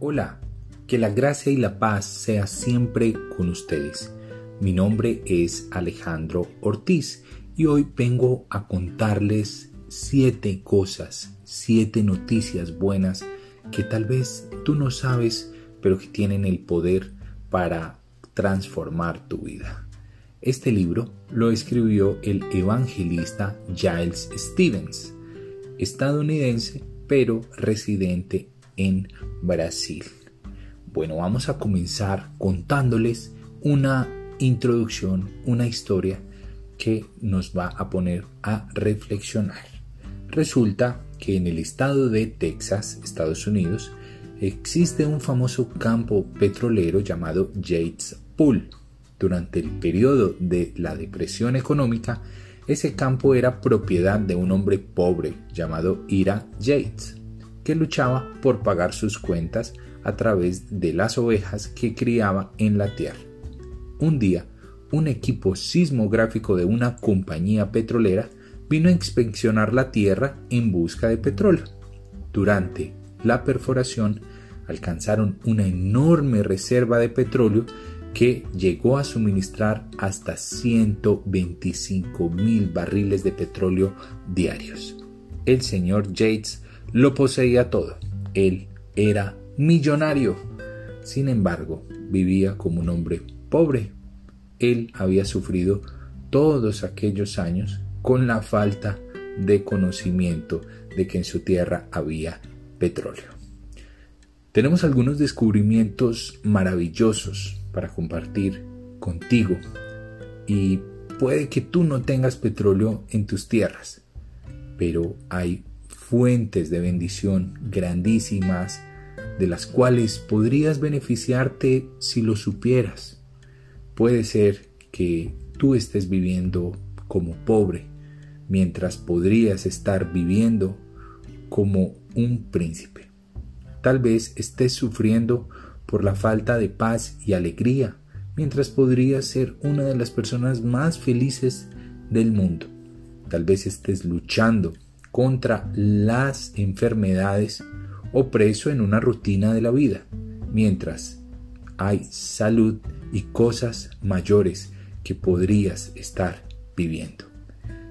Hola, que la gracia y la paz sea siempre con ustedes. Mi nombre es Alejandro Ortiz y hoy vengo a contarles siete cosas, siete noticias buenas que tal vez tú no sabes, pero que tienen el poder para transformar tu vida. Este libro lo escribió el evangelista Giles Stevens, estadounidense pero residente en Brasil. Bueno, vamos a comenzar contándoles una introducción, una historia que nos va a poner a reflexionar. Resulta que en el estado de Texas, Estados Unidos, existe un famoso campo petrolero llamado Yates Pool. Durante el periodo de la depresión económica, ese campo era propiedad de un hombre pobre llamado Ira Yates luchaba por pagar sus cuentas a través de las ovejas que criaba en la tierra. Un día, un equipo sismográfico de una compañía petrolera vino a inspeccionar la tierra en busca de petróleo. Durante la perforación alcanzaron una enorme reserva de petróleo que llegó a suministrar hasta 125 mil barriles de petróleo diarios. El señor Yates lo poseía todo. Él era millonario. Sin embargo, vivía como un hombre pobre. Él había sufrido todos aquellos años con la falta de conocimiento de que en su tierra había petróleo. Tenemos algunos descubrimientos maravillosos para compartir contigo y puede que tú no tengas petróleo en tus tierras, pero hay fuentes de bendición grandísimas de las cuales podrías beneficiarte si lo supieras. Puede ser que tú estés viviendo como pobre, mientras podrías estar viviendo como un príncipe. Tal vez estés sufriendo por la falta de paz y alegría, mientras podrías ser una de las personas más felices del mundo. Tal vez estés luchando contra las enfermedades o preso en una rutina de la vida, mientras hay salud y cosas mayores que podrías estar viviendo.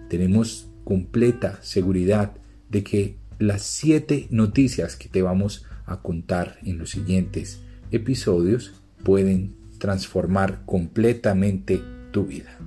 Tenemos completa seguridad de que las siete noticias que te vamos a contar en los siguientes episodios pueden transformar completamente tu vida.